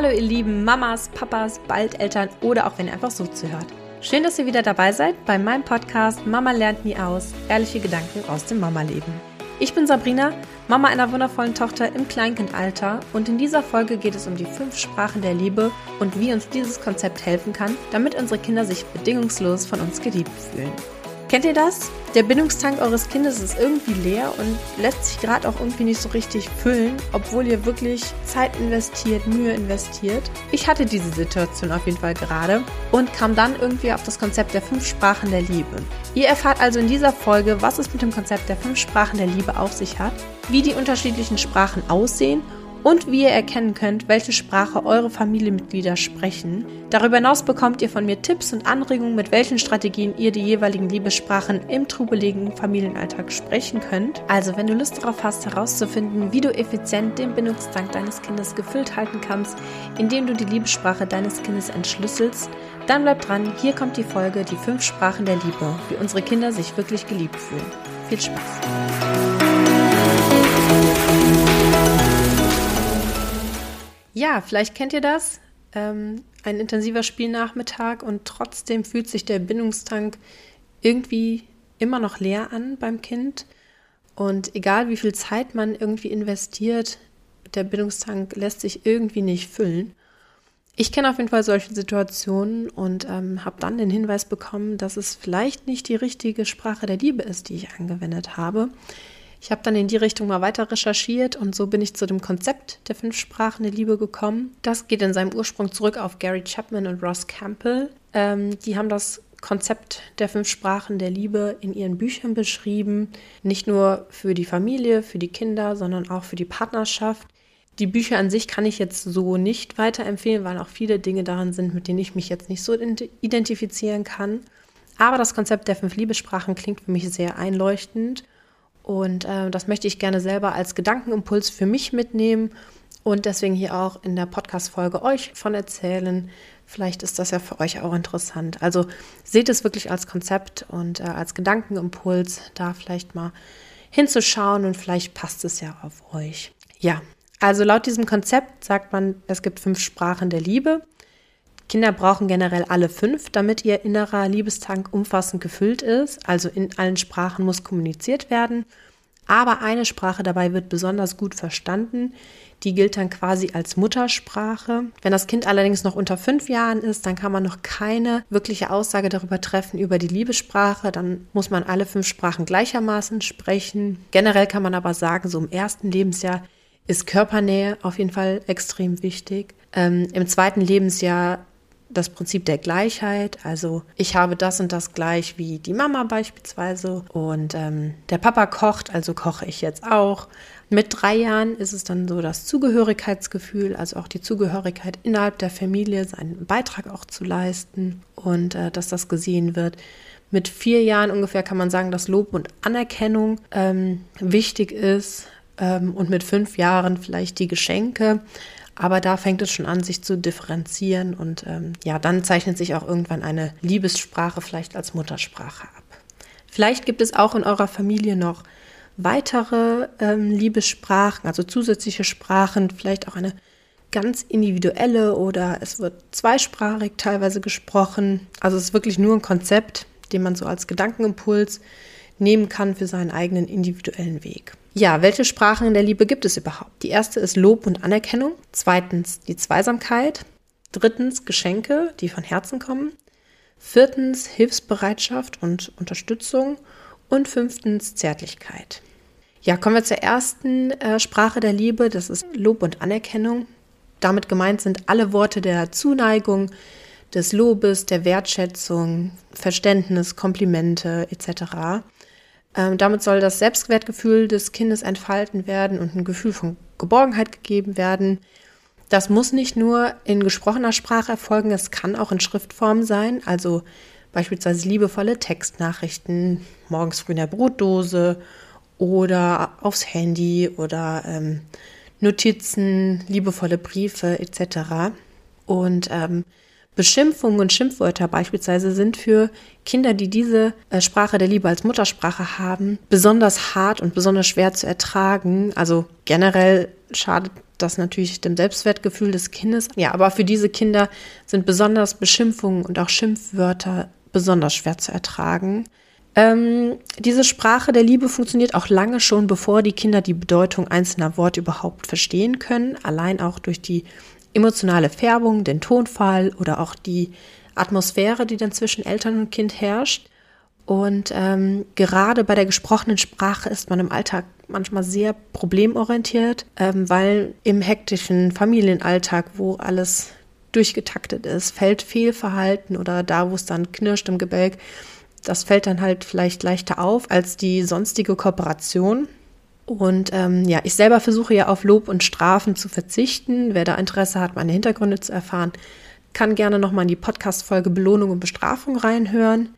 Hallo ihr lieben Mamas, Papas, bald Eltern oder auch wenn ihr einfach so zuhört. Schön, dass ihr wieder dabei seid bei meinem Podcast Mama lernt nie aus. Ehrliche Gedanken aus dem Mama-Leben. Ich bin Sabrina, Mama einer wundervollen Tochter im Kleinkindalter und in dieser Folge geht es um die fünf Sprachen der Liebe und wie uns dieses Konzept helfen kann, damit unsere Kinder sich bedingungslos von uns geliebt fühlen. Kennt ihr das? Der Bindungstank eures Kindes ist irgendwie leer und lässt sich gerade auch irgendwie nicht so richtig füllen, obwohl ihr wirklich Zeit investiert, Mühe investiert. Ich hatte diese Situation auf jeden Fall gerade und kam dann irgendwie auf das Konzept der fünf Sprachen der Liebe. Ihr erfahrt also in dieser Folge, was es mit dem Konzept der fünf Sprachen der Liebe auf sich hat, wie die unterschiedlichen Sprachen aussehen und wie ihr erkennen könnt, welche Sprache eure Familienmitglieder sprechen. Darüber hinaus bekommt ihr von mir Tipps und Anregungen, mit welchen Strategien ihr die jeweiligen Liebessprachen im trubeligen Familienalltag sprechen könnt. Also, wenn du Lust darauf hast, herauszufinden, wie du effizient den Bindungstank deines Kindes gefüllt halten kannst, indem du die Liebessprache deines Kindes entschlüsselst, dann bleib dran, hier kommt die Folge Die fünf Sprachen der Liebe, wie unsere Kinder sich wirklich geliebt fühlen. Viel Spaß! Ja, vielleicht kennt ihr das. Ähm, ein intensiver Spielnachmittag und trotzdem fühlt sich der Bindungstank irgendwie immer noch leer an beim Kind. Und egal wie viel Zeit man irgendwie investiert, der Bindungstank lässt sich irgendwie nicht füllen. Ich kenne auf jeden Fall solche Situationen und ähm, habe dann den Hinweis bekommen, dass es vielleicht nicht die richtige Sprache der Liebe ist, die ich angewendet habe. Ich habe dann in die Richtung mal weiter recherchiert und so bin ich zu dem Konzept der fünf Sprachen der Liebe gekommen. Das geht in seinem Ursprung zurück auf Gary Chapman und Ross Campbell. Ähm, die haben das Konzept der fünf Sprachen der Liebe in ihren Büchern beschrieben. Nicht nur für die Familie, für die Kinder, sondern auch für die Partnerschaft. Die Bücher an sich kann ich jetzt so nicht weiterempfehlen, weil auch viele Dinge darin sind, mit denen ich mich jetzt nicht so identifizieren kann. Aber das Konzept der fünf Liebessprachen klingt für mich sehr einleuchtend und äh, das möchte ich gerne selber als Gedankenimpuls für mich mitnehmen und deswegen hier auch in der Podcast-Folge euch von erzählen. Vielleicht ist das ja für euch auch interessant. Also seht es wirklich als Konzept und äh, als Gedankenimpuls, da vielleicht mal hinzuschauen und vielleicht passt es ja auf euch. Ja, also laut diesem Konzept sagt man, es gibt fünf Sprachen der Liebe. Kinder brauchen generell alle fünf, damit ihr innerer Liebestank umfassend gefüllt ist. Also in allen Sprachen muss kommuniziert werden. Aber eine Sprache dabei wird besonders gut verstanden. Die gilt dann quasi als Muttersprache. Wenn das Kind allerdings noch unter fünf Jahren ist, dann kann man noch keine wirkliche Aussage darüber treffen über die Liebessprache. Dann muss man alle fünf Sprachen gleichermaßen sprechen. Generell kann man aber sagen, so im ersten Lebensjahr ist Körpernähe auf jeden Fall extrem wichtig. Ähm, Im zweiten Lebensjahr das Prinzip der Gleichheit. Also ich habe das und das gleich wie die Mama beispielsweise und ähm, der Papa kocht, also koche ich jetzt auch. Mit drei Jahren ist es dann so das Zugehörigkeitsgefühl, also auch die Zugehörigkeit innerhalb der Familie, seinen Beitrag auch zu leisten und äh, dass das gesehen wird. Mit vier Jahren ungefähr kann man sagen, dass Lob und Anerkennung ähm, wichtig ist ähm, und mit fünf Jahren vielleicht die Geschenke. Aber da fängt es schon an, sich zu differenzieren und ähm, ja, dann zeichnet sich auch irgendwann eine Liebessprache vielleicht als Muttersprache ab. Vielleicht gibt es auch in eurer Familie noch weitere ähm, Liebessprachen, also zusätzliche Sprachen, vielleicht auch eine ganz individuelle oder es wird zweisprachig teilweise gesprochen. Also es ist wirklich nur ein Konzept, den man so als Gedankenimpuls nehmen kann für seinen eigenen individuellen Weg. Ja, welche Sprachen in der Liebe gibt es überhaupt? Die erste ist Lob und Anerkennung. Zweitens die Zweisamkeit. Drittens Geschenke, die von Herzen kommen. Viertens Hilfsbereitschaft und Unterstützung. Und fünftens Zärtlichkeit. Ja, kommen wir zur ersten äh, Sprache der Liebe. Das ist Lob und Anerkennung. Damit gemeint sind alle Worte der Zuneigung, des Lobes, der Wertschätzung, Verständnis, Komplimente etc. Ähm, damit soll das Selbstwertgefühl des Kindes entfalten werden und ein Gefühl von Geborgenheit gegeben werden. Das muss nicht nur in gesprochener Sprache erfolgen, es kann auch in Schriftform sein, also beispielsweise liebevolle Textnachrichten morgens früh in der Brotdose oder aufs Handy oder ähm, Notizen, liebevolle Briefe etc. Und ähm, Beschimpfungen und Schimpfwörter beispielsweise sind für Kinder, die diese äh, Sprache der Liebe als Muttersprache haben, besonders hart und besonders schwer zu ertragen. Also generell schadet das natürlich dem Selbstwertgefühl des Kindes. Ja, aber für diese Kinder sind besonders Beschimpfungen und auch Schimpfwörter besonders schwer zu ertragen. Ähm, diese Sprache der Liebe funktioniert auch lange schon, bevor die Kinder die Bedeutung einzelner Worte überhaupt verstehen können. Allein auch durch die emotionale Färbung, den Tonfall oder auch die Atmosphäre, die dann zwischen Eltern und Kind herrscht. Und ähm, gerade bei der gesprochenen Sprache ist man im Alltag manchmal sehr problemorientiert, ähm, weil im hektischen Familienalltag, wo alles durchgetaktet ist, fällt Fehlverhalten oder da, wo es dann knirscht im Gebälk, das fällt dann halt vielleicht leichter auf als die sonstige Kooperation. Und ähm, ja, ich selber versuche ja auf Lob und Strafen zu verzichten. Wer da Interesse hat, meine Hintergründe zu erfahren, kann gerne nochmal in die Podcast-Folge Belohnung und Bestrafung reinhören.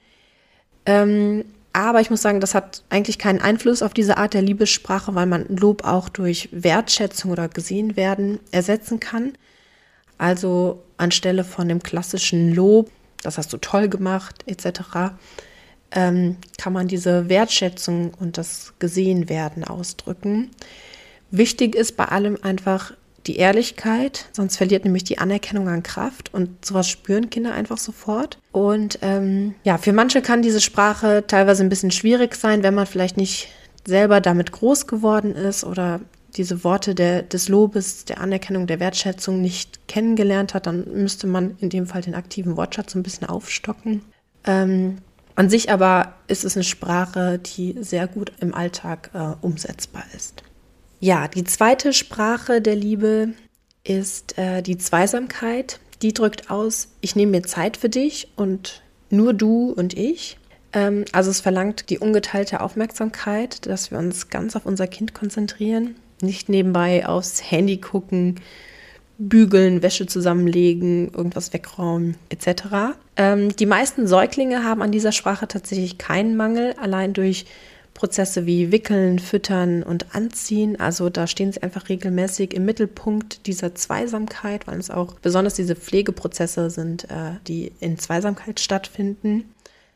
Ähm, aber ich muss sagen, das hat eigentlich keinen Einfluss auf diese Art der Liebessprache, weil man Lob auch durch Wertschätzung oder gesehen werden ersetzen kann. Also anstelle von dem klassischen Lob, das hast du toll gemacht, etc., ähm, kann man diese Wertschätzung und das Gesehenwerden ausdrücken. Wichtig ist bei allem einfach die Ehrlichkeit, sonst verliert nämlich die Anerkennung an Kraft und sowas spüren Kinder einfach sofort. Und ähm, ja, für manche kann diese Sprache teilweise ein bisschen schwierig sein, wenn man vielleicht nicht selber damit groß geworden ist oder diese Worte der, des Lobes, der Anerkennung, der Wertschätzung nicht kennengelernt hat, dann müsste man in dem Fall den aktiven Wortschatz ein bisschen aufstocken. Ähm, an sich aber ist es eine Sprache, die sehr gut im Alltag äh, umsetzbar ist. Ja, die zweite Sprache der Liebe ist äh, die Zweisamkeit. Die drückt aus, ich nehme mir Zeit für dich und nur du und ich. Ähm, also es verlangt die ungeteilte Aufmerksamkeit, dass wir uns ganz auf unser Kind konzentrieren, nicht nebenbei aufs Handy gucken, bügeln, Wäsche zusammenlegen, irgendwas wegräumen etc. Ähm, die meisten Säuglinge haben an dieser Sprache tatsächlich keinen Mangel, allein durch Prozesse wie Wickeln, Füttern und Anziehen. Also da stehen sie einfach regelmäßig im Mittelpunkt dieser Zweisamkeit, weil es auch besonders diese Pflegeprozesse sind, äh, die in Zweisamkeit stattfinden.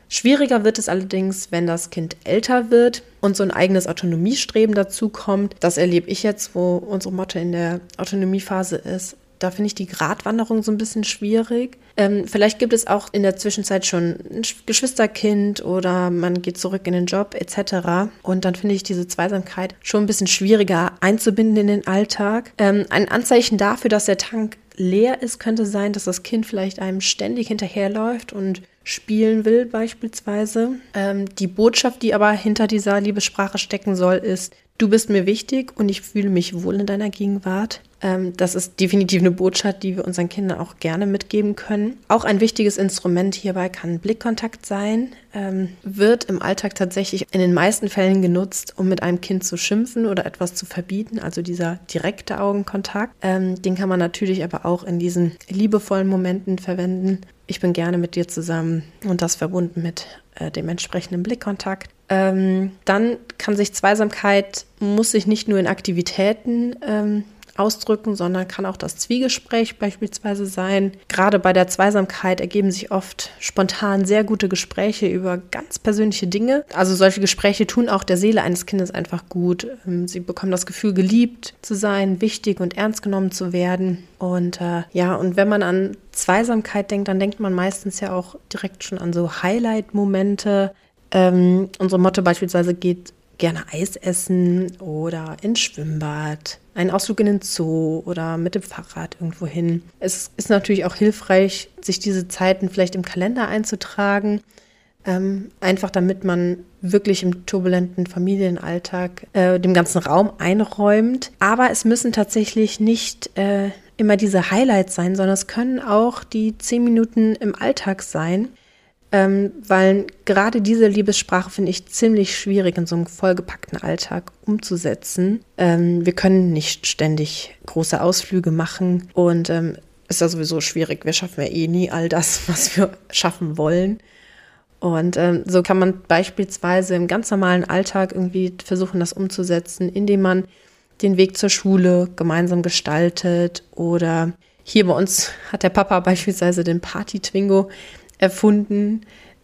Schwieriger wird es allerdings, wenn das Kind älter wird und so ein eigenes Autonomiestreben dazu kommt. Das erlebe ich jetzt, wo unsere Motte in der Autonomiephase ist. Da finde ich die Gratwanderung so ein bisschen schwierig. Ähm, vielleicht gibt es auch in der Zwischenzeit schon ein Geschwisterkind oder man geht zurück in den Job etc. Und dann finde ich diese Zweisamkeit schon ein bisschen schwieriger einzubinden in den Alltag. Ähm, ein Anzeichen dafür, dass der Tank leer ist, könnte sein, dass das Kind vielleicht einem ständig hinterherläuft und spielen will beispielsweise. Ähm, die Botschaft, die aber hinter dieser Liebessprache stecken soll, ist, du bist mir wichtig und ich fühle mich wohl in deiner Gegenwart. Ähm, das ist definitiv eine Botschaft, die wir unseren Kindern auch gerne mitgeben können. Auch ein wichtiges Instrument hierbei kann Blickkontakt sein, ähm, wird im Alltag tatsächlich in den meisten Fällen genutzt, um mit einem Kind zu schimpfen oder etwas zu verbieten, also dieser direkte Augenkontakt. Ähm, den kann man natürlich aber auch in diesen liebevollen Momenten verwenden. Ich bin gerne mit dir zusammen und das verbunden mit äh, dem entsprechenden Blickkontakt. Ähm, dann kann sich Zweisamkeit, muss sich nicht nur in Aktivitäten ähm, ausdrücken, sondern kann auch das Zwiegespräch beispielsweise sein. Gerade bei der Zweisamkeit ergeben sich oft spontan sehr gute Gespräche über ganz persönliche Dinge. Also solche Gespräche tun auch der Seele eines Kindes einfach gut. Ähm, sie bekommen das Gefühl, geliebt zu sein, wichtig und ernst genommen zu werden. Und äh, ja, und wenn man an Zweisamkeit denkt, dann denkt man meistens ja auch direkt schon an so Highlight-Momente. Ähm, unsere Motto beispielsweise geht gerne Eis essen oder ins Schwimmbad, einen Ausflug in den Zoo oder mit dem Fahrrad irgendwo hin. Es ist natürlich auch hilfreich, sich diese Zeiten vielleicht im Kalender einzutragen, ähm, einfach damit man wirklich im turbulenten Familienalltag äh, dem ganzen Raum einräumt. Aber es müssen tatsächlich nicht äh, immer diese Highlights sein, sondern es können auch die zehn Minuten im Alltag sein ähm, weil gerade diese Liebessprache finde ich ziemlich schwierig in so einem vollgepackten Alltag umzusetzen. Ähm, wir können nicht ständig große Ausflüge machen und ähm, ist ja sowieso schwierig. Wir schaffen ja eh nie all das, was wir schaffen wollen. Und ähm, so kann man beispielsweise im ganz normalen Alltag irgendwie versuchen, das umzusetzen, indem man den Weg zur Schule gemeinsam gestaltet oder Hier bei uns hat der Papa beispielsweise den Party-Twingo erfunden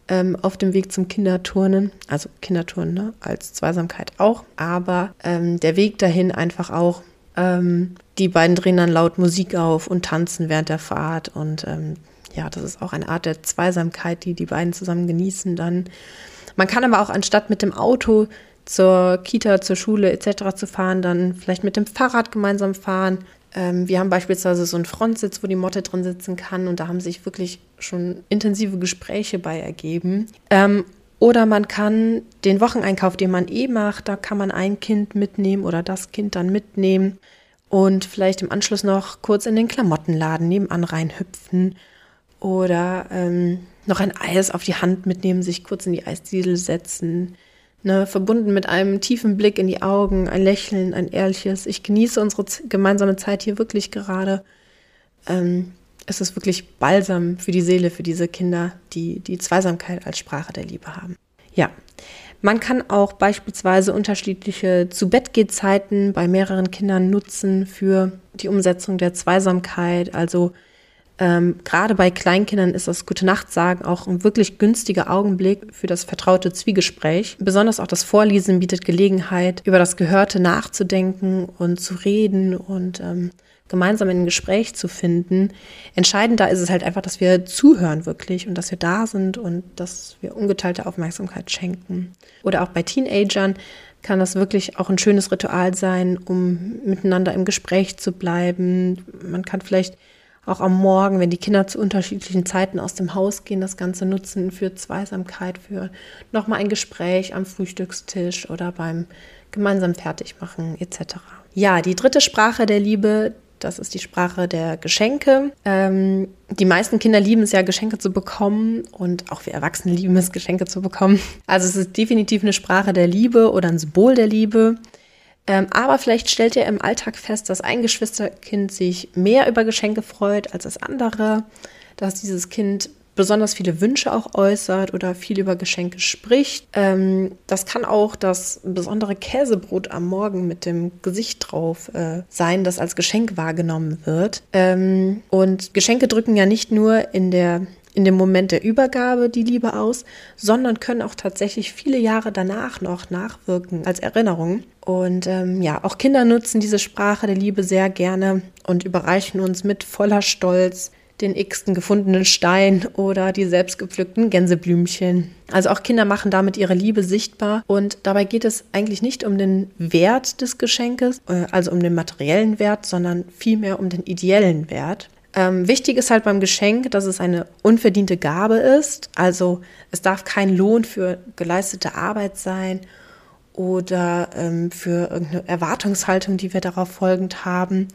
ähm, auf dem Weg zum Kinderturnen. Also Kinderturnen ne? als Zweisamkeit auch. Aber ähm, der Weg dahin einfach auch. Ähm, die beiden drehen dann laut Musik auf und tanzen während der Fahrt. Und ähm, ja, das ist auch eine Art der Zweisamkeit, die die beiden zusammen genießen dann. Man kann aber auch anstatt mit dem Auto zur Kita, zur Schule etc. zu fahren, dann vielleicht mit dem Fahrrad gemeinsam fahren. Ähm, wir haben beispielsweise so einen Frontsitz, wo die Motte drin sitzen kann und da haben sich wirklich schon intensive Gespräche bei ergeben. Ähm, oder man kann den Wocheneinkauf, den man eh macht, da kann man ein Kind mitnehmen oder das Kind dann mitnehmen und vielleicht im Anschluss noch kurz in den Klamottenladen nebenan reinhüpfen oder ähm, noch ein Eis auf die Hand mitnehmen, sich kurz in die Eisdiesel setzen. Ne, verbunden mit einem tiefen Blick in die Augen, ein Lächeln, ein ehrliches. Ich genieße unsere gemeinsame Zeit hier wirklich gerade. Ähm, es ist wirklich Balsam für die Seele, für diese Kinder, die die Zweisamkeit als Sprache der Liebe haben. Ja, man kann auch beispielsweise unterschiedliche Zu-Bett-Geh-Zeiten bei mehreren Kindern nutzen für die Umsetzung der Zweisamkeit. Also ähm, Gerade bei Kleinkindern ist das Gute Nacht sagen auch ein wirklich günstiger Augenblick für das vertraute Zwiegespräch. Besonders auch das Vorlesen bietet Gelegenheit, über das Gehörte nachzudenken und zu reden und ähm, gemeinsam in ein Gespräch zu finden. Entscheidend da ist es halt einfach, dass wir zuhören wirklich und dass wir da sind und dass wir ungeteilte Aufmerksamkeit schenken. Oder auch bei Teenagern kann das wirklich auch ein schönes Ritual sein, um miteinander im Gespräch zu bleiben. Man kann vielleicht auch am Morgen, wenn die Kinder zu unterschiedlichen Zeiten aus dem Haus gehen, das Ganze nutzen für Zweisamkeit, für nochmal ein Gespräch am Frühstückstisch oder beim gemeinsamen Fertigmachen etc. Ja, die dritte Sprache der Liebe, das ist die Sprache der Geschenke. Ähm, die meisten Kinder lieben es ja, Geschenke zu bekommen und auch wir Erwachsene lieben es, Geschenke zu bekommen. Also es ist definitiv eine Sprache der Liebe oder ein Symbol der Liebe. Ähm, aber vielleicht stellt ihr im Alltag fest, dass ein Geschwisterkind sich mehr über Geschenke freut als das andere, dass dieses Kind besonders viele Wünsche auch äußert oder viel über Geschenke spricht. Ähm, das kann auch das besondere Käsebrot am Morgen mit dem Gesicht drauf äh, sein, das als Geschenk wahrgenommen wird. Ähm, und Geschenke drücken ja nicht nur in der in dem Moment der Übergabe die Liebe aus, sondern können auch tatsächlich viele Jahre danach noch nachwirken als Erinnerung. Und ähm, ja, auch Kinder nutzen diese Sprache der Liebe sehr gerne und überreichen uns mit voller Stolz den x-ten gefundenen Stein oder die selbstgepflückten Gänseblümchen. Also auch Kinder machen damit ihre Liebe sichtbar und dabei geht es eigentlich nicht um den Wert des Geschenkes, äh, also um den materiellen Wert, sondern vielmehr um den ideellen Wert. Ähm, wichtig ist halt beim Geschenk, dass es eine unverdiente Gabe ist. Also es darf kein Lohn für geleistete Arbeit sein oder ähm, für irgendeine Erwartungshaltung, die wir darauf folgend haben.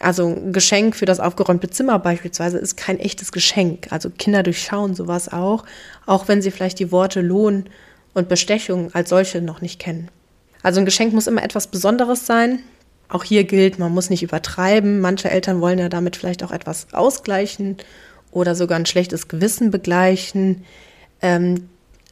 Also ein Geschenk für das aufgeräumte Zimmer beispielsweise ist kein echtes Geschenk. Also Kinder durchschauen sowas auch, auch wenn sie vielleicht die Worte Lohn und Bestechung als solche noch nicht kennen. Also ein Geschenk muss immer etwas Besonderes sein, auch hier gilt, man muss nicht übertreiben. Manche Eltern wollen ja damit vielleicht auch etwas ausgleichen oder sogar ein schlechtes Gewissen begleichen. Ähm,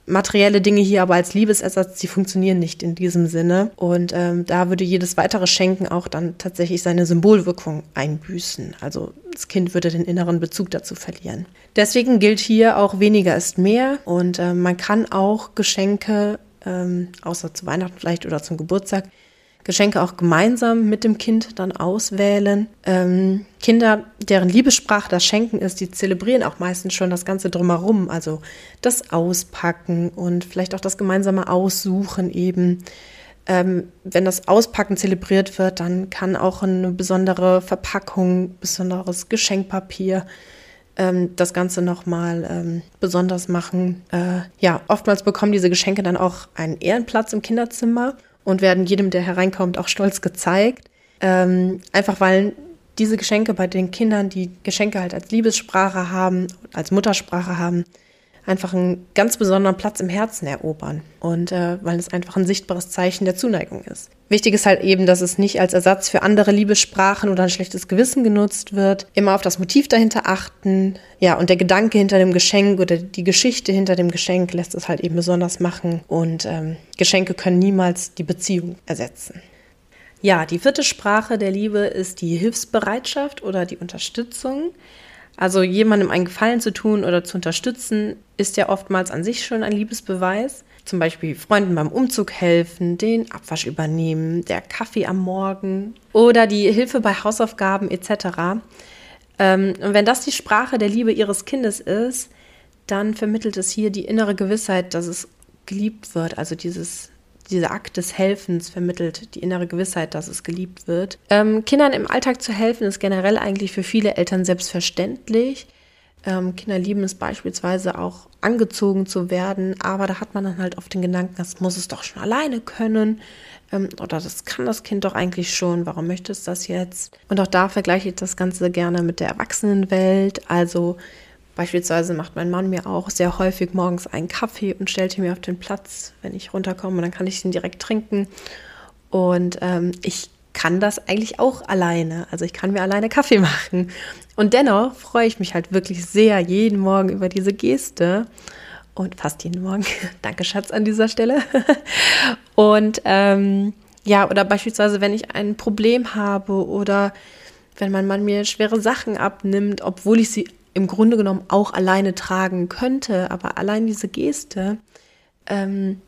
materielle Dinge hier aber als Liebesersatz, die funktionieren nicht in diesem Sinne. Und ähm, da würde jedes weitere Schenken auch dann tatsächlich seine Symbolwirkung einbüßen. Also das Kind würde den inneren Bezug dazu verlieren. Deswegen gilt hier auch weniger ist mehr. Und äh, man kann auch Geschenke, ähm, außer zu Weihnachten vielleicht oder zum Geburtstag, Geschenke auch gemeinsam mit dem Kind dann auswählen. Ähm, Kinder, deren Liebessprache das Schenken ist, die zelebrieren auch meistens schon das Ganze drumherum, also das Auspacken und vielleicht auch das gemeinsame Aussuchen eben. Ähm, wenn das Auspacken zelebriert wird, dann kann auch eine besondere Verpackung, besonderes Geschenkpapier ähm, das Ganze nochmal ähm, besonders machen. Äh, ja, oftmals bekommen diese Geschenke dann auch einen Ehrenplatz im Kinderzimmer und werden jedem, der hereinkommt, auch stolz gezeigt. Ähm, einfach weil diese Geschenke bei den Kindern, die Geschenke halt als Liebessprache haben, als Muttersprache haben, einfach einen ganz besonderen Platz im Herzen erobern und äh, weil es einfach ein sichtbares Zeichen der Zuneigung ist. Wichtig ist halt eben, dass es nicht als Ersatz für andere Liebessprachen oder ein schlechtes Gewissen genutzt wird. Immer auf das Motiv dahinter achten. Ja, und der Gedanke hinter dem Geschenk oder die Geschichte hinter dem Geschenk lässt es halt eben besonders machen. Und ähm, Geschenke können niemals die Beziehung ersetzen. Ja, die vierte Sprache der Liebe ist die Hilfsbereitschaft oder die Unterstützung. Also jemandem einen Gefallen zu tun oder zu unterstützen, ist ja oftmals an sich schon ein Liebesbeweis. Zum Beispiel Freunden beim Umzug helfen, den Abwasch übernehmen, der Kaffee am Morgen oder die Hilfe bei Hausaufgaben etc. Ähm, und wenn das die Sprache der Liebe ihres Kindes ist, dann vermittelt es hier die innere Gewissheit, dass es geliebt wird. Also dieses, dieser Akt des Helfens vermittelt die innere Gewissheit, dass es geliebt wird. Ähm, Kindern im Alltag zu helfen ist generell eigentlich für viele Eltern selbstverständlich. Ähm, Kinder lieben es beispielsweise auch angezogen zu werden, aber da hat man dann halt oft den Gedanken, das muss es doch schon alleine können ähm, oder das kann das Kind doch eigentlich schon, warum möchte es das jetzt? Und auch da vergleiche ich das Ganze gerne mit der Erwachsenenwelt. Also beispielsweise macht mein Mann mir auch sehr häufig morgens einen Kaffee und stellt ihn mir auf den Platz, wenn ich runterkomme, und dann kann ich ihn direkt trinken. Und ähm, ich kann das eigentlich auch alleine. Also ich kann mir alleine Kaffee machen. Und dennoch freue ich mich halt wirklich sehr jeden Morgen über diese Geste. Und fast jeden Morgen. Danke, Schatz, an dieser Stelle. und ähm, ja, oder beispielsweise, wenn ich ein Problem habe oder wenn mein Mann mir schwere Sachen abnimmt, obwohl ich sie im Grunde genommen auch alleine tragen könnte, aber allein diese Geste ähm,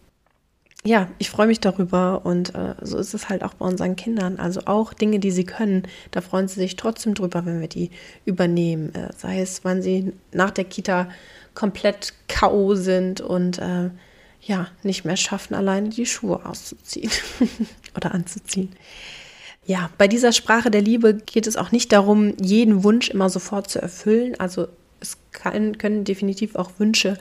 ja, ich freue mich darüber und äh, so ist es halt auch bei unseren Kindern. Also auch Dinge, die sie können, da freuen sie sich trotzdem drüber, wenn wir die übernehmen. Äh, sei es, wann sie nach der Kita komplett K.O. sind und äh, ja, nicht mehr schaffen, alleine die Schuhe auszuziehen oder anzuziehen. Ja, bei dieser Sprache der Liebe geht es auch nicht darum, jeden Wunsch immer sofort zu erfüllen. Also es kann, können definitiv auch Wünsche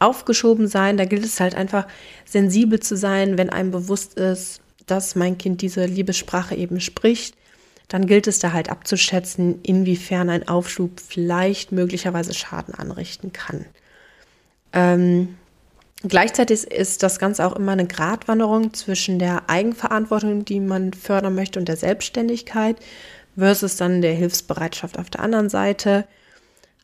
aufgeschoben sein. Da gilt es halt einfach sensibel zu sein, wenn einem bewusst ist, dass mein Kind diese Liebessprache eben spricht. Dann gilt es da halt abzuschätzen, inwiefern ein Aufschub vielleicht möglicherweise Schaden anrichten kann. Ähm, gleichzeitig ist das Ganze auch immer eine Gratwanderung zwischen der Eigenverantwortung, die man fördern möchte, und der Selbstständigkeit versus dann der Hilfsbereitschaft auf der anderen Seite.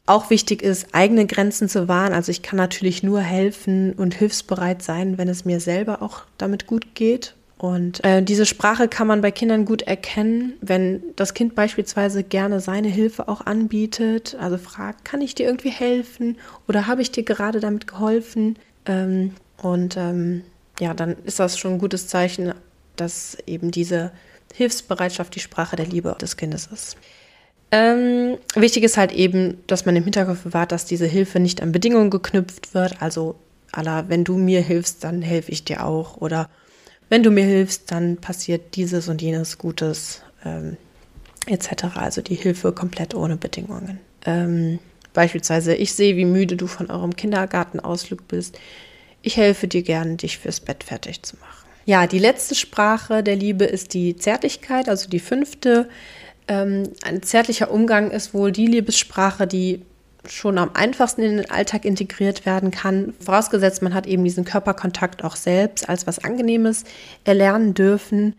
Auch wichtig ist, eigene Grenzen zu wahren. Also ich kann natürlich nur helfen und hilfsbereit sein, wenn es mir selber auch damit gut geht. Und äh, diese Sprache kann man bei Kindern gut erkennen, wenn das Kind beispielsweise gerne seine Hilfe auch anbietet. Also fragt, kann ich dir irgendwie helfen oder habe ich dir gerade damit geholfen? Ähm, und ähm, ja, dann ist das schon ein gutes Zeichen, dass eben diese Hilfsbereitschaft die Sprache der Liebe des Kindes ist. Ähm, wichtig ist halt eben, dass man im Hinterkopf bewahrt, dass diese Hilfe nicht an Bedingungen geknüpft wird. Also, aller, wenn du mir hilfst, dann helfe ich dir auch. Oder wenn du mir hilfst, dann passiert dieses und jenes Gutes, ähm, etc. Also die Hilfe komplett ohne Bedingungen. Ähm, beispielsweise, ich sehe, wie müde du von eurem Kindergartenausflug bist. Ich helfe dir gern, dich fürs Bett fertig zu machen. Ja, die letzte Sprache der Liebe ist die Zärtlichkeit, also die fünfte. Ähm, ein zärtlicher Umgang ist wohl die Liebessprache, die schon am einfachsten in den Alltag integriert werden kann. Vorausgesetzt, man hat eben diesen Körperkontakt auch selbst als was Angenehmes erlernen dürfen.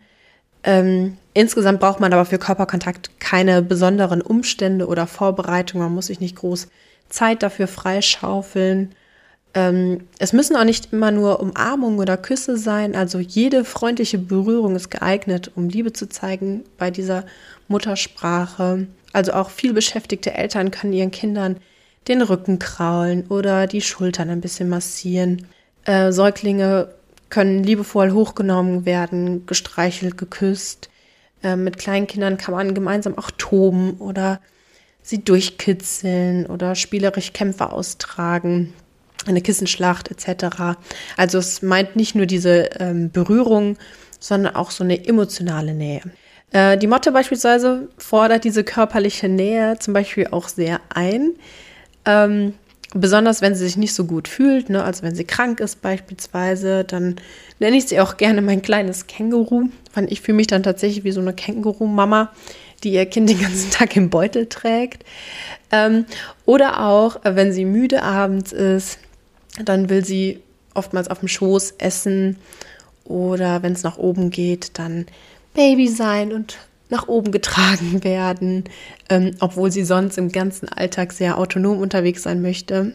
Ähm, insgesamt braucht man aber für Körperkontakt keine besonderen Umstände oder Vorbereitungen. Man muss sich nicht groß Zeit dafür freischaufeln. Ähm, es müssen auch nicht immer nur Umarmungen oder Küsse sein. Also jede freundliche Berührung ist geeignet, um Liebe zu zeigen bei dieser Muttersprache. Also auch viel beschäftigte Eltern können ihren Kindern den Rücken kraulen oder die Schultern ein bisschen massieren. Äh, Säuglinge können liebevoll hochgenommen werden, gestreichelt, geküsst. Äh, mit kleinen Kindern kann man gemeinsam auch toben oder sie durchkitzeln oder spielerisch Kämpfe austragen eine Kissenschlacht etc. Also es meint nicht nur diese ähm, Berührung, sondern auch so eine emotionale Nähe. Äh, die Motte beispielsweise fordert diese körperliche Nähe zum Beispiel auch sehr ein. Ähm, besonders wenn sie sich nicht so gut fühlt, ne? also wenn sie krank ist beispielsweise, dann nenne ich sie auch gerne mein kleines Känguru. Ich fühle mich dann tatsächlich wie so eine Känguru-Mama, die ihr Kind den ganzen Tag im Beutel trägt. Ähm, oder auch, wenn sie müde abends ist, dann will sie oftmals auf dem Schoß essen oder wenn es nach oben geht, dann Baby sein und nach oben getragen werden, ähm, obwohl sie sonst im ganzen Alltag sehr autonom unterwegs sein möchte.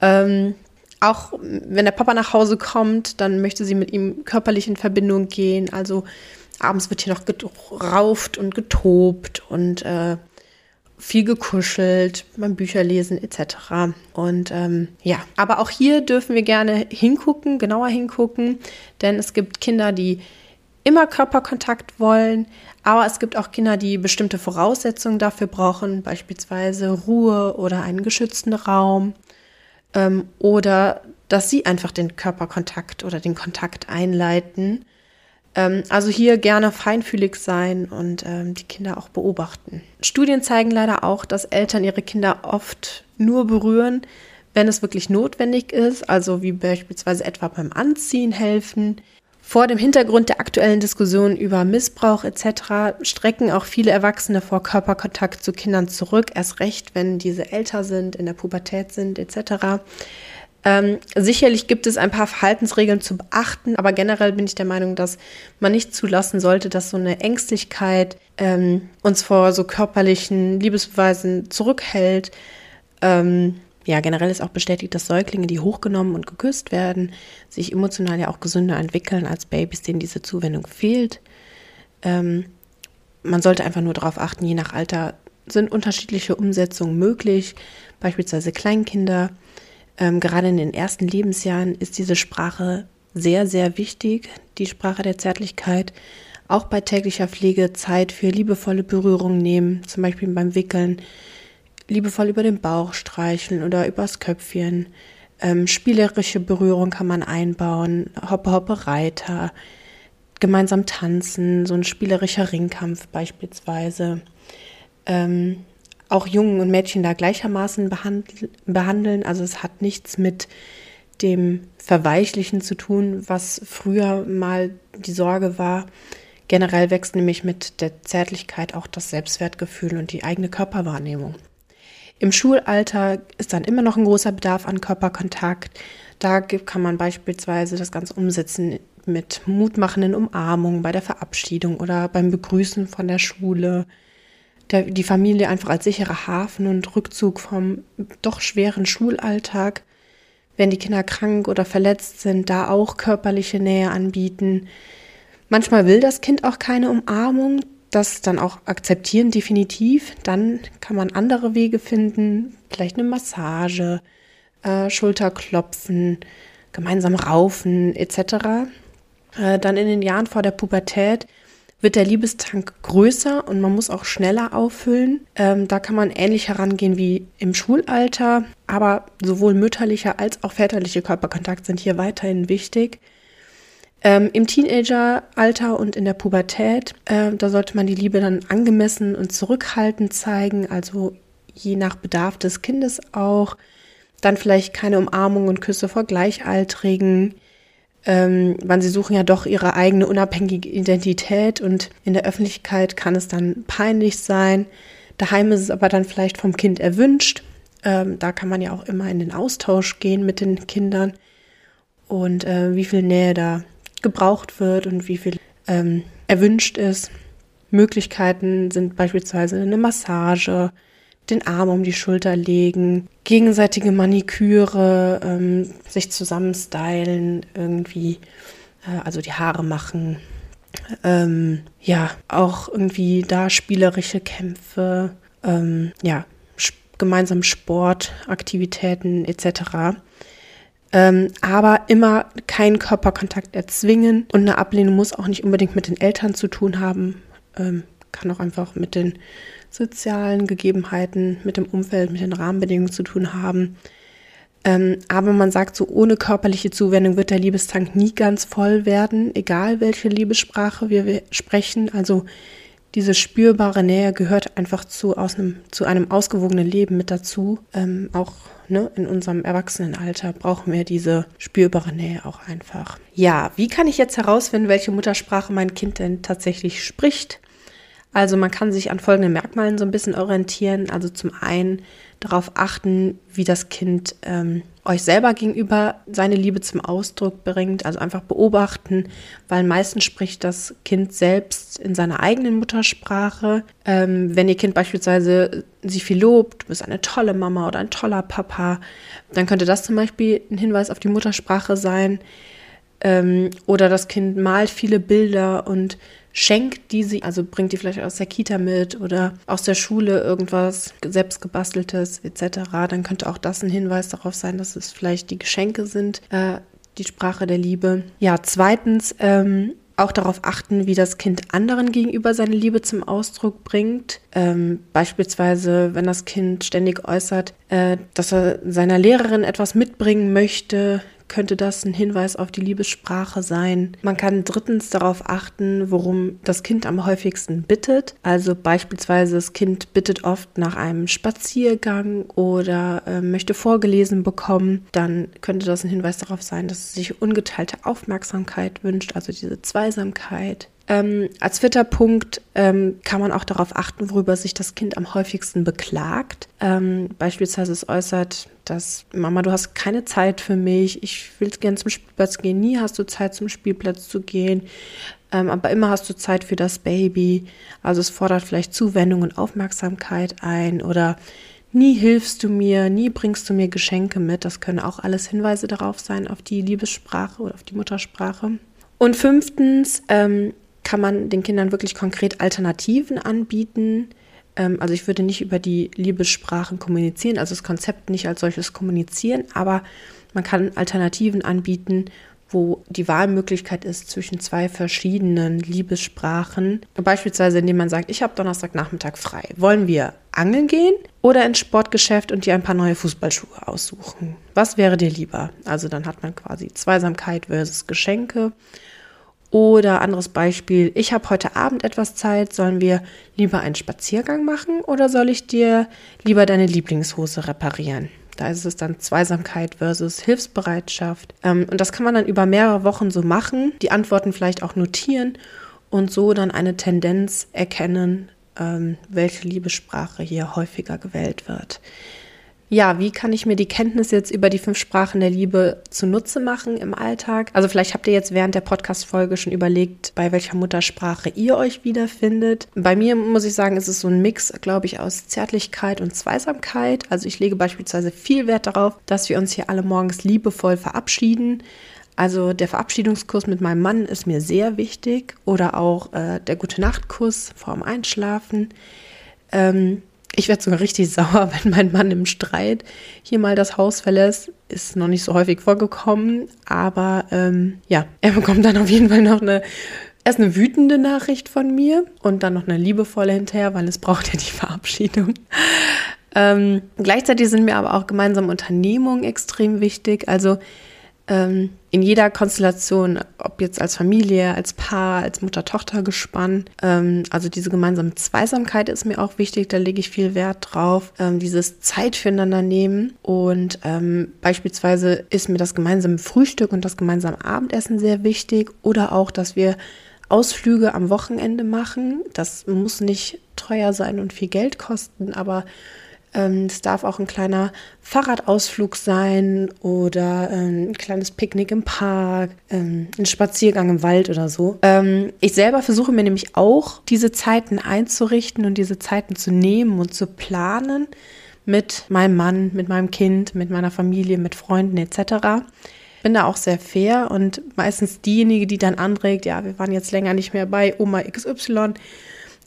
Ähm, auch wenn der Papa nach Hause kommt, dann möchte sie mit ihm körperlich in Verbindung gehen, also abends wird hier noch gerauft und getobt und äh, viel gekuschelt beim Bücherlesen etc. Und ähm, ja, aber auch hier dürfen wir gerne hingucken, genauer hingucken, denn es gibt Kinder, die immer Körperkontakt wollen, aber es gibt auch Kinder, die bestimmte Voraussetzungen dafür brauchen, beispielsweise Ruhe oder einen geschützten Raum ähm, oder dass sie einfach den Körperkontakt oder den Kontakt einleiten. Ähm, also hier gerne feinfühlig sein und ähm, die Kinder auch beobachten. Studien zeigen leider auch, dass Eltern ihre Kinder oft nur berühren, wenn es wirklich notwendig ist, also wie beispielsweise etwa beim Anziehen helfen. Vor dem Hintergrund der aktuellen Diskussion über Missbrauch etc. strecken auch viele Erwachsene vor Körperkontakt zu Kindern zurück, erst recht, wenn diese älter sind, in der Pubertät sind etc. Ähm, sicherlich gibt es ein paar Verhaltensregeln zu beachten, aber generell bin ich der Meinung, dass man nicht zulassen sollte, dass so eine Ängstlichkeit ähm, uns vor so körperlichen Liebesbeweisen zurückhält. Ähm, ja, generell ist auch bestätigt, dass Säuglinge, die hochgenommen und geküsst werden, sich emotional ja auch gesünder entwickeln als Babys, denen diese Zuwendung fehlt. Ähm, man sollte einfach nur darauf achten, je nach Alter sind unterschiedliche Umsetzungen möglich, beispielsweise Kleinkinder. Ähm, gerade in den ersten Lebensjahren ist diese Sprache sehr, sehr wichtig, die Sprache der Zärtlichkeit. Auch bei täglicher Pflege Zeit für liebevolle Berührung nehmen, zum Beispiel beim Wickeln liebevoll über den Bauch streicheln oder übers Köpfchen. Ähm, spielerische Berührung kann man einbauen, Hoppe Hoppe Reiter, gemeinsam tanzen, so ein spielerischer Ringkampf beispielsweise. Ähm, auch Jungen und Mädchen da gleichermaßen behandeln. Also es hat nichts mit dem Verweichlichen zu tun, was früher mal die Sorge war. Generell wächst nämlich mit der Zärtlichkeit auch das Selbstwertgefühl und die eigene Körperwahrnehmung. Im Schulalter ist dann immer noch ein großer Bedarf an Körperkontakt. Da kann man beispielsweise das Ganze umsetzen mit mutmachenden Umarmungen bei der Verabschiedung oder beim Begrüßen von der Schule. Der, die Familie einfach als sicherer Hafen und Rückzug vom doch schweren Schulalltag. Wenn die Kinder krank oder verletzt sind, da auch körperliche Nähe anbieten. Manchmal will das Kind auch keine Umarmung das dann auch akzeptieren, definitiv. Dann kann man andere Wege finden, vielleicht eine Massage, äh, Schulterklopfen, gemeinsam raufen etc. Äh, dann in den Jahren vor der Pubertät wird der Liebestank größer und man muss auch schneller auffüllen. Ähm, da kann man ähnlich herangehen wie im Schulalter, aber sowohl mütterlicher als auch väterliche Körperkontakt sind hier weiterhin wichtig. Ähm, Im Teenageralter und in der Pubertät, äh, da sollte man die Liebe dann angemessen und zurückhaltend zeigen, also je nach Bedarf des Kindes auch. Dann vielleicht keine Umarmung und Küsse vor Gleichaltrigen. Ähm, weil sie suchen ja doch ihre eigene unabhängige Identität und in der Öffentlichkeit kann es dann peinlich sein. Daheim ist es aber dann vielleicht vom Kind erwünscht. Ähm, da kann man ja auch immer in den Austausch gehen mit den Kindern und äh, wie viel Nähe da gebraucht wird und wie viel ähm, erwünscht ist. Möglichkeiten sind beispielsweise eine Massage, den Arm um die Schulter legen, gegenseitige Maniküre, ähm, sich zusammenstylen, irgendwie, äh, also die Haare machen. Ähm, ja, auch irgendwie da spielerische Kämpfe, ähm, ja, gemeinsam Sportaktivitäten etc ähm, aber immer keinen Körperkontakt erzwingen und eine Ablehnung muss auch nicht unbedingt mit den Eltern zu tun haben, ähm, kann auch einfach mit den sozialen Gegebenheiten, mit dem Umfeld, mit den Rahmenbedingungen zu tun haben. Ähm, aber man sagt so, ohne körperliche Zuwendung wird der Liebestank nie ganz voll werden, egal welche Liebessprache wir sprechen. Also diese spürbare Nähe gehört einfach zu, einem, zu einem ausgewogenen Leben mit dazu. Ähm, auch ne, in unserem Erwachsenenalter brauchen wir diese spürbare Nähe auch einfach. Ja, wie kann ich jetzt herausfinden, welche Muttersprache mein Kind denn tatsächlich spricht? Also man kann sich an folgenden Merkmalen so ein bisschen orientieren. Also zum einen darauf achten, wie das Kind ähm, euch selber gegenüber seine Liebe zum Ausdruck bringt. Also einfach beobachten, weil meistens spricht das Kind selbst in seiner eigenen Muttersprache. Ähm, wenn ihr Kind beispielsweise sie viel lobt, du bist eine tolle Mama oder ein toller Papa, dann könnte das zum Beispiel ein Hinweis auf die Muttersprache sein. Ähm, oder das Kind malt viele Bilder und schenkt die sie, also bringt die vielleicht aus der Kita mit oder aus der Schule irgendwas selbstgebasteltes etc., dann könnte auch das ein Hinweis darauf sein, dass es vielleicht die Geschenke sind, äh, die Sprache der Liebe. Ja, zweitens, ähm, auch darauf achten, wie das Kind anderen gegenüber seine Liebe zum Ausdruck bringt. Ähm, beispielsweise, wenn das Kind ständig äußert, äh, dass er seiner Lehrerin etwas mitbringen möchte, könnte das ein Hinweis auf die Liebessprache sein. Man kann drittens darauf achten, worum das Kind am häufigsten bittet. Also beispielsweise das Kind bittet oft nach einem Spaziergang oder äh, möchte vorgelesen bekommen. Dann könnte das ein Hinweis darauf sein, dass es sich ungeteilte Aufmerksamkeit wünscht, also diese Zweisamkeit. Ähm, als vierter Punkt ähm, kann man auch darauf achten, worüber sich das Kind am häufigsten beklagt. Ähm, beispielsweise es äußert, dass Mama, du hast keine Zeit für mich, ich will gerne zum Spielplatz gehen, nie hast du Zeit zum Spielplatz zu gehen, ähm, aber immer hast du Zeit für das Baby. Also es fordert vielleicht Zuwendung und Aufmerksamkeit ein oder nie hilfst du mir, nie bringst du mir Geschenke mit. Das können auch alles Hinweise darauf sein, auf die Liebessprache oder auf die Muttersprache. Und fünftens, ähm, kann man den Kindern wirklich konkret Alternativen anbieten. Ähm, also ich würde nicht über die Liebessprachen kommunizieren, also das Konzept nicht als solches kommunizieren, aber man kann Alternativen anbieten, wo die Wahlmöglichkeit ist zwischen zwei verschiedenen Liebessprachen. Beispielsweise, indem man sagt, ich habe Donnerstagnachmittag frei. Wollen wir angeln gehen oder ins Sportgeschäft und dir ein paar neue Fußballschuhe aussuchen? Was wäre dir lieber? Also dann hat man quasi Zweisamkeit versus Geschenke. Oder anderes Beispiel, ich habe heute Abend etwas Zeit, sollen wir lieber einen Spaziergang machen oder soll ich dir lieber deine Lieblingshose reparieren? Da ist es dann Zweisamkeit versus Hilfsbereitschaft. Ähm, und das kann man dann über mehrere Wochen so machen, die Antworten vielleicht auch notieren und so dann eine Tendenz erkennen, ähm, welche Liebessprache hier häufiger gewählt wird ja, wie kann ich mir die Kenntnis jetzt über die fünf Sprachen der Liebe zunutze machen im Alltag? Also vielleicht habt ihr jetzt während der Podcast-Folge schon überlegt, bei welcher Muttersprache ihr euch wiederfindet. Bei mir muss ich sagen, ist es so ein Mix, glaube ich, aus Zärtlichkeit und Zweisamkeit. Also ich lege beispielsweise viel Wert darauf, dass wir uns hier alle morgens liebevoll verabschieden. Also der Verabschiedungskurs mit meinem Mann ist mir sehr wichtig oder auch äh, der Gute Nacht-Kuss vorm Einschlafen. Ähm, ich werde sogar richtig sauer, wenn mein Mann im Streit hier mal das Haus verlässt. Ist noch nicht so häufig vorgekommen, aber ähm, ja, er bekommt dann auf jeden Fall noch eine erst eine wütende Nachricht von mir und dann noch eine liebevolle hinterher, weil es braucht ja die Verabschiedung. Ähm, gleichzeitig sind mir aber auch gemeinsame Unternehmungen extrem wichtig. Also ähm, in jeder Konstellation, ob jetzt als Familie, als Paar, als Mutter-Tochter-Gespann. Ähm, also diese gemeinsame Zweisamkeit ist mir auch wichtig, da lege ich viel Wert drauf. Ähm, dieses Zeit füreinander nehmen und ähm, beispielsweise ist mir das gemeinsame Frühstück und das gemeinsame Abendessen sehr wichtig oder auch, dass wir Ausflüge am Wochenende machen. Das muss nicht teuer sein und viel Geld kosten, aber es darf auch ein kleiner Fahrradausflug sein oder ähm, ein kleines Picknick im Park, ähm, ein Spaziergang im Wald oder so. ich selber versuche mir nämlich auch diese Zeiten einzurichten und diese Zeiten zu nehmen und zu planen mit meinem Mann, mit meinem Kind, mit meiner Familie, mit Freunden etc. Bin da auch sehr fair und meistens diejenige, die dann anregt, ja, wir waren jetzt länger nicht mehr bei Oma XY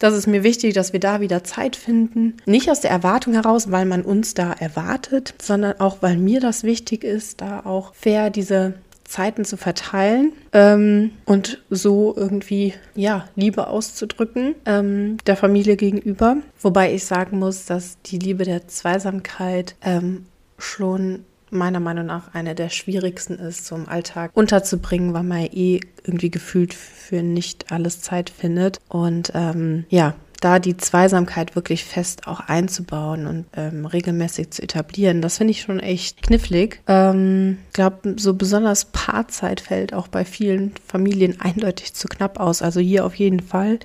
das ist mir wichtig, dass wir da wieder Zeit finden. Nicht aus der Erwartung heraus, weil man uns da erwartet, sondern auch, weil mir das wichtig ist, da auch fair diese Zeiten zu verteilen ähm, und so irgendwie ja Liebe auszudrücken ähm, der Familie gegenüber. Wobei ich sagen muss, dass die Liebe der Zweisamkeit ähm, schon meiner Meinung nach eine der schwierigsten ist, so im Alltag unterzubringen, weil man eh irgendwie gefühlt für nicht alles Zeit findet. Und ähm, ja, da die Zweisamkeit wirklich fest auch einzubauen und ähm, regelmäßig zu etablieren, das finde ich schon echt knifflig. Ich ähm, glaube, so besonders Paarzeit fällt auch bei vielen Familien eindeutig zu knapp aus. Also hier auf jeden Fall.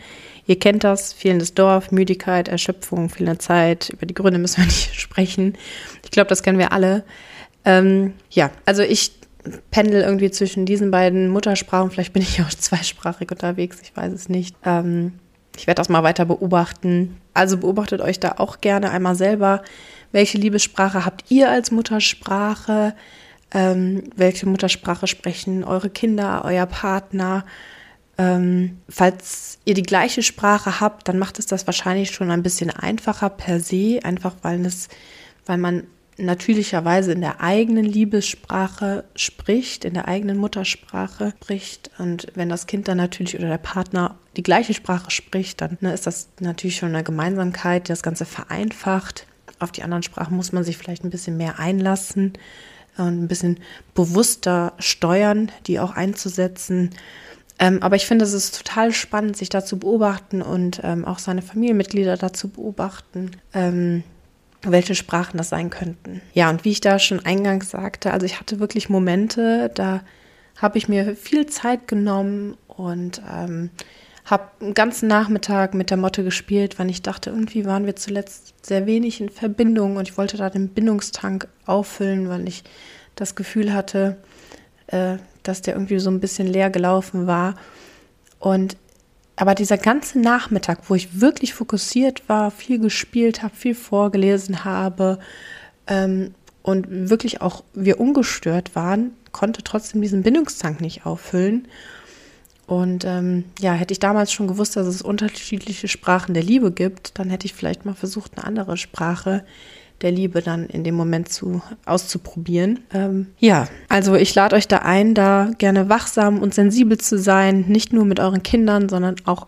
Ihr kennt das, fehlendes Dorf, Müdigkeit, Erschöpfung, fehlende Zeit. Über die Gründe müssen wir nicht sprechen. Ich glaube, das kennen wir alle. Ähm, ja, also ich pendel irgendwie zwischen diesen beiden Muttersprachen. Vielleicht bin ich auch zweisprachig unterwegs, ich weiß es nicht. Ähm, ich werde das mal weiter beobachten. Also beobachtet euch da auch gerne einmal selber. Welche Liebessprache habt ihr als Muttersprache? Ähm, welche Muttersprache sprechen eure Kinder, euer Partner? Ähm, falls ihr die gleiche Sprache habt, dann macht es das wahrscheinlich schon ein bisschen einfacher per se, einfach weil es, weil man natürlicherweise in der eigenen Liebessprache spricht, in der eigenen Muttersprache spricht. Und wenn das Kind dann natürlich oder der Partner die gleiche Sprache spricht, dann ne, ist das natürlich schon eine Gemeinsamkeit, die das Ganze vereinfacht. Auf die anderen Sprachen muss man sich vielleicht ein bisschen mehr einlassen und ein bisschen bewusster steuern, die auch einzusetzen. Ähm, aber ich finde, es ist total spannend, sich da zu beobachten und ähm, auch seine Familienmitglieder dazu beobachten. Ähm, welche Sprachen das sein könnten. Ja, und wie ich da schon eingangs sagte, also ich hatte wirklich Momente, da habe ich mir viel Zeit genommen und ähm, habe einen ganzen Nachmittag mit der Motte gespielt, weil ich dachte, irgendwie waren wir zuletzt sehr wenig in Verbindung und ich wollte da den Bindungstank auffüllen, weil ich das Gefühl hatte, äh, dass der irgendwie so ein bisschen leer gelaufen war. Und aber dieser ganze Nachmittag, wo ich wirklich fokussiert war, viel gespielt habe, viel vorgelesen habe ähm, und wirklich auch wir ungestört waren, konnte trotzdem diesen Bindungstank nicht auffüllen. Und ähm, ja, hätte ich damals schon gewusst, dass es unterschiedliche Sprachen der Liebe gibt, dann hätte ich vielleicht mal versucht, eine andere Sprache der Liebe dann in dem Moment zu auszuprobieren. Ähm, ja, also ich lade euch da ein, da gerne wachsam und sensibel zu sein, nicht nur mit euren Kindern, sondern auch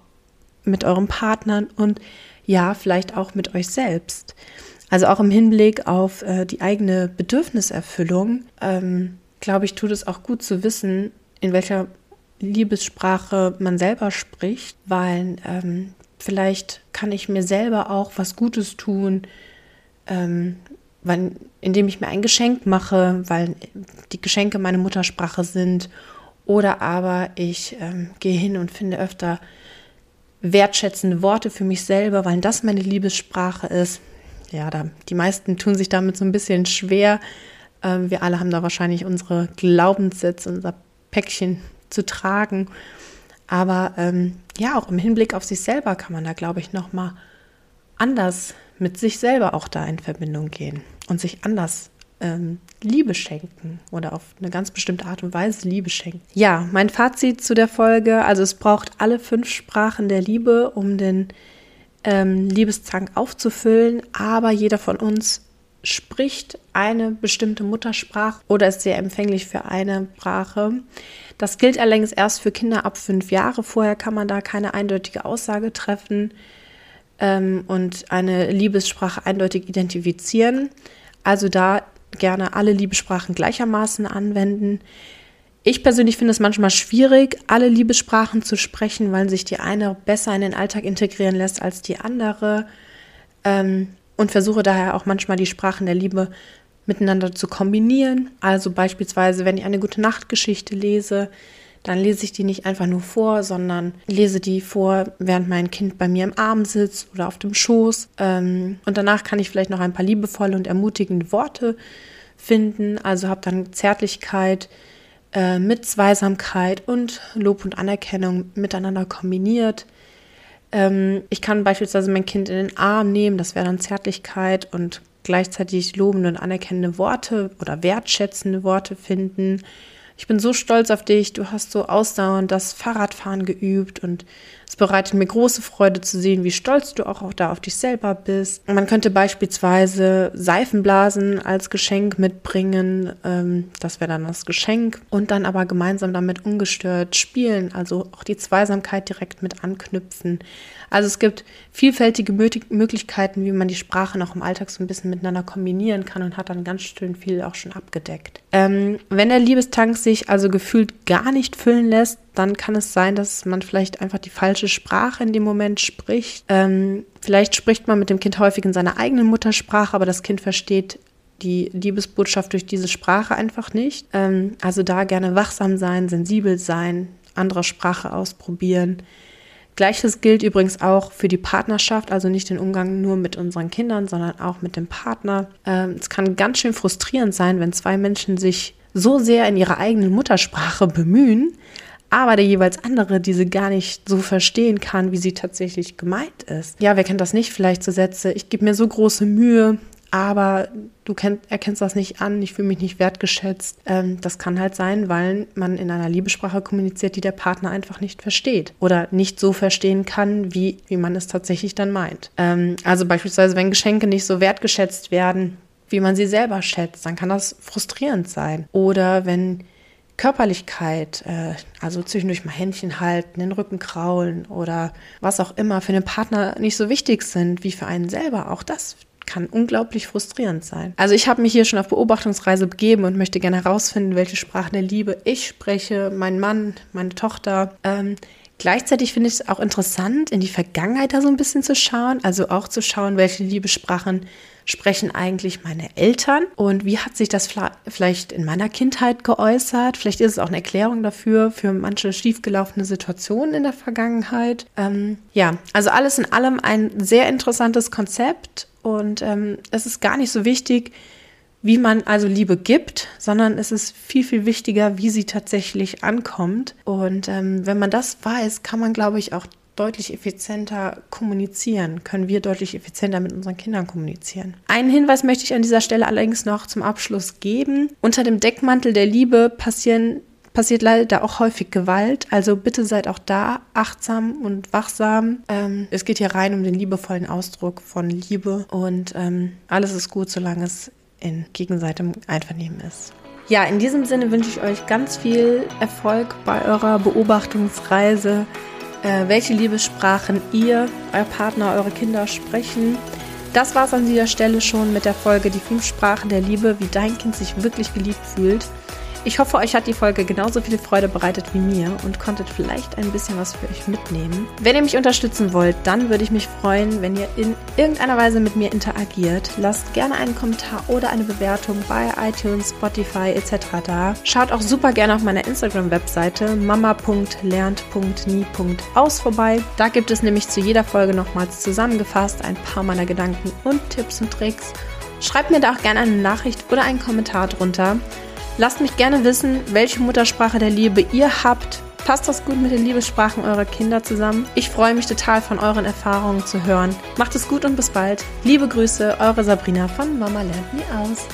mit euren Partnern und ja, vielleicht auch mit euch selbst. Also auch im Hinblick auf äh, die eigene Bedürfniserfüllung, ähm, glaube ich, tut es auch gut zu wissen, in welcher Liebessprache man selber spricht, weil ähm, vielleicht kann ich mir selber auch was Gutes tun, ähm, weil, indem ich mir ein Geschenk mache, weil die Geschenke meine Muttersprache sind. Oder aber ich ähm, gehe hin und finde öfter wertschätzende Worte für mich selber, weil das meine Liebessprache ist. Ja, da, die meisten tun sich damit so ein bisschen schwer. Ähm, wir alle haben da wahrscheinlich unsere Glaubenssätze, unser Päckchen zu tragen. Aber ähm, ja, auch im Hinblick auf sich selber kann man da, glaube ich, noch mal anders mit sich selber auch da in Verbindung gehen und sich anders ähm, Liebe schenken oder auf eine ganz bestimmte Art und Weise Liebe schenken. Ja, mein Fazit zu der Folge, also es braucht alle fünf Sprachen der Liebe, um den ähm, Liebeszank aufzufüllen, aber jeder von uns spricht eine bestimmte Muttersprache oder ist sehr empfänglich für eine Sprache. Das gilt allerdings erst für Kinder ab fünf Jahre. Vorher kann man da keine eindeutige Aussage treffen ähm, und eine Liebessprache eindeutig identifizieren. Also da gerne alle Liebessprachen gleichermaßen anwenden. Ich persönlich finde es manchmal schwierig, alle Liebessprachen zu sprechen, weil sich die eine besser in den Alltag integrieren lässt als die andere. Ähm, und versuche daher auch manchmal die Sprachen der Liebe miteinander zu kombinieren. Also beispielsweise, wenn ich eine gute Nachtgeschichte lese, dann lese ich die nicht einfach nur vor, sondern lese die vor, während mein Kind bei mir im Arm sitzt oder auf dem Schoß. Ähm, und danach kann ich vielleicht noch ein paar liebevolle und ermutigende Worte finden. Also habe dann Zärtlichkeit äh, mit Zweisamkeit und Lob und Anerkennung miteinander kombiniert. Ähm, ich kann beispielsweise mein Kind in den Arm nehmen, das wäre dann Zärtlichkeit und gleichzeitig lobende und anerkennende Worte oder wertschätzende Worte finden ich bin so stolz auf dich, du hast so ausdauernd das Fahrradfahren geübt und es bereitet mir große Freude zu sehen, wie stolz du auch, da auf dich selber bist. Man könnte beispielsweise Seifenblasen als Geschenk mitbringen, ähm, das wäre dann das Geschenk und dann aber gemeinsam damit ungestört spielen, also auch die Zweisamkeit direkt mit anknüpfen. Also es gibt vielfältige Möglichkeiten, wie man die Sprache noch im Alltag so ein bisschen miteinander kombinieren kann und hat dann ganz schön viel auch schon abgedeckt. Ähm, wenn der Liebestank sich also gefühlt gar nicht füllen lässt, dann kann es sein, dass man vielleicht einfach die falsche Sprache in dem Moment spricht. Ähm, vielleicht spricht man mit dem Kind häufig in seiner eigenen Muttersprache, aber das Kind versteht die Liebesbotschaft durch diese Sprache einfach nicht. Ähm, also da gerne wachsam sein, sensibel sein, andere Sprache ausprobieren. Gleiches gilt übrigens auch für die Partnerschaft, also nicht den Umgang nur mit unseren Kindern, sondern auch mit dem Partner. Ähm, es kann ganz schön frustrierend sein, wenn zwei Menschen sich so sehr in ihrer eigenen Muttersprache bemühen, aber der jeweils andere diese gar nicht so verstehen kann, wie sie tatsächlich gemeint ist. Ja, wer kennt das nicht? Vielleicht so Sätze, ich gebe mir so große Mühe, aber du kenn, erkennst das nicht an, ich fühle mich nicht wertgeschätzt. Ähm, das kann halt sein, weil man in einer Liebessprache kommuniziert, die der Partner einfach nicht versteht oder nicht so verstehen kann, wie, wie man es tatsächlich dann meint. Ähm, also beispielsweise, wenn Geschenke nicht so wertgeschätzt werden, wie man sie selber schätzt, dann kann das frustrierend sein. Oder wenn Körperlichkeit, äh, also zwischendurch mal Händchen halten, den Rücken kraulen oder was auch immer für den Partner nicht so wichtig sind wie für einen selber, auch das kann unglaublich frustrierend sein. Also ich habe mich hier schon auf Beobachtungsreise begeben und möchte gerne herausfinden, welche Sprachen der Liebe ich spreche, mein Mann, meine Tochter. Ähm, Gleichzeitig finde ich es auch interessant, in die Vergangenheit da so ein bisschen zu schauen, also auch zu schauen, welche Liebessprachen sprechen eigentlich meine Eltern und wie hat sich das vielleicht in meiner Kindheit geäußert? Vielleicht ist es auch eine Erklärung dafür, für manche schiefgelaufene Situationen in der Vergangenheit. Ähm, ja, also alles in allem ein sehr interessantes Konzept und ähm, es ist gar nicht so wichtig, wie man also Liebe gibt, sondern es ist viel, viel wichtiger, wie sie tatsächlich ankommt. Und ähm, wenn man das weiß, kann man, glaube ich, auch deutlich effizienter kommunizieren, können wir deutlich effizienter mit unseren Kindern kommunizieren. Einen Hinweis möchte ich an dieser Stelle allerdings noch zum Abschluss geben. Unter dem Deckmantel der Liebe passieren passiert leider auch häufig Gewalt. Also bitte seid auch da achtsam und wachsam. Ähm, es geht hier rein um den liebevollen Ausdruck von Liebe und ähm, alles ist gut, solange es in gegenseitigem Einvernehmen ist. Ja, in diesem Sinne wünsche ich euch ganz viel Erfolg bei eurer Beobachtungsreise, äh, welche Liebessprachen ihr, euer Partner, eure Kinder sprechen. Das war es an dieser Stelle schon mit der Folge Die fünf Sprachen der Liebe, wie dein Kind sich wirklich geliebt fühlt. Ich hoffe, euch hat die Folge genauso viel Freude bereitet wie mir und konntet vielleicht ein bisschen was für euch mitnehmen. Wenn ihr mich unterstützen wollt, dann würde ich mich freuen, wenn ihr in irgendeiner Weise mit mir interagiert. Lasst gerne einen Kommentar oder eine Bewertung bei iTunes, Spotify etc. da. Schaut auch super gerne auf meiner Instagram-Webseite mama.lernt.nie.aus vorbei. Da gibt es nämlich zu jeder Folge nochmals zusammengefasst ein paar meiner Gedanken und Tipps und Tricks. Schreibt mir da auch gerne eine Nachricht oder einen Kommentar drunter. Lasst mich gerne wissen, welche Muttersprache der Liebe ihr habt. Passt das gut mit den Liebessprachen eurer Kinder zusammen? Ich freue mich total von euren Erfahrungen zu hören. Macht es gut und bis bald. Liebe Grüße, eure Sabrina von Mama lernt nie aus.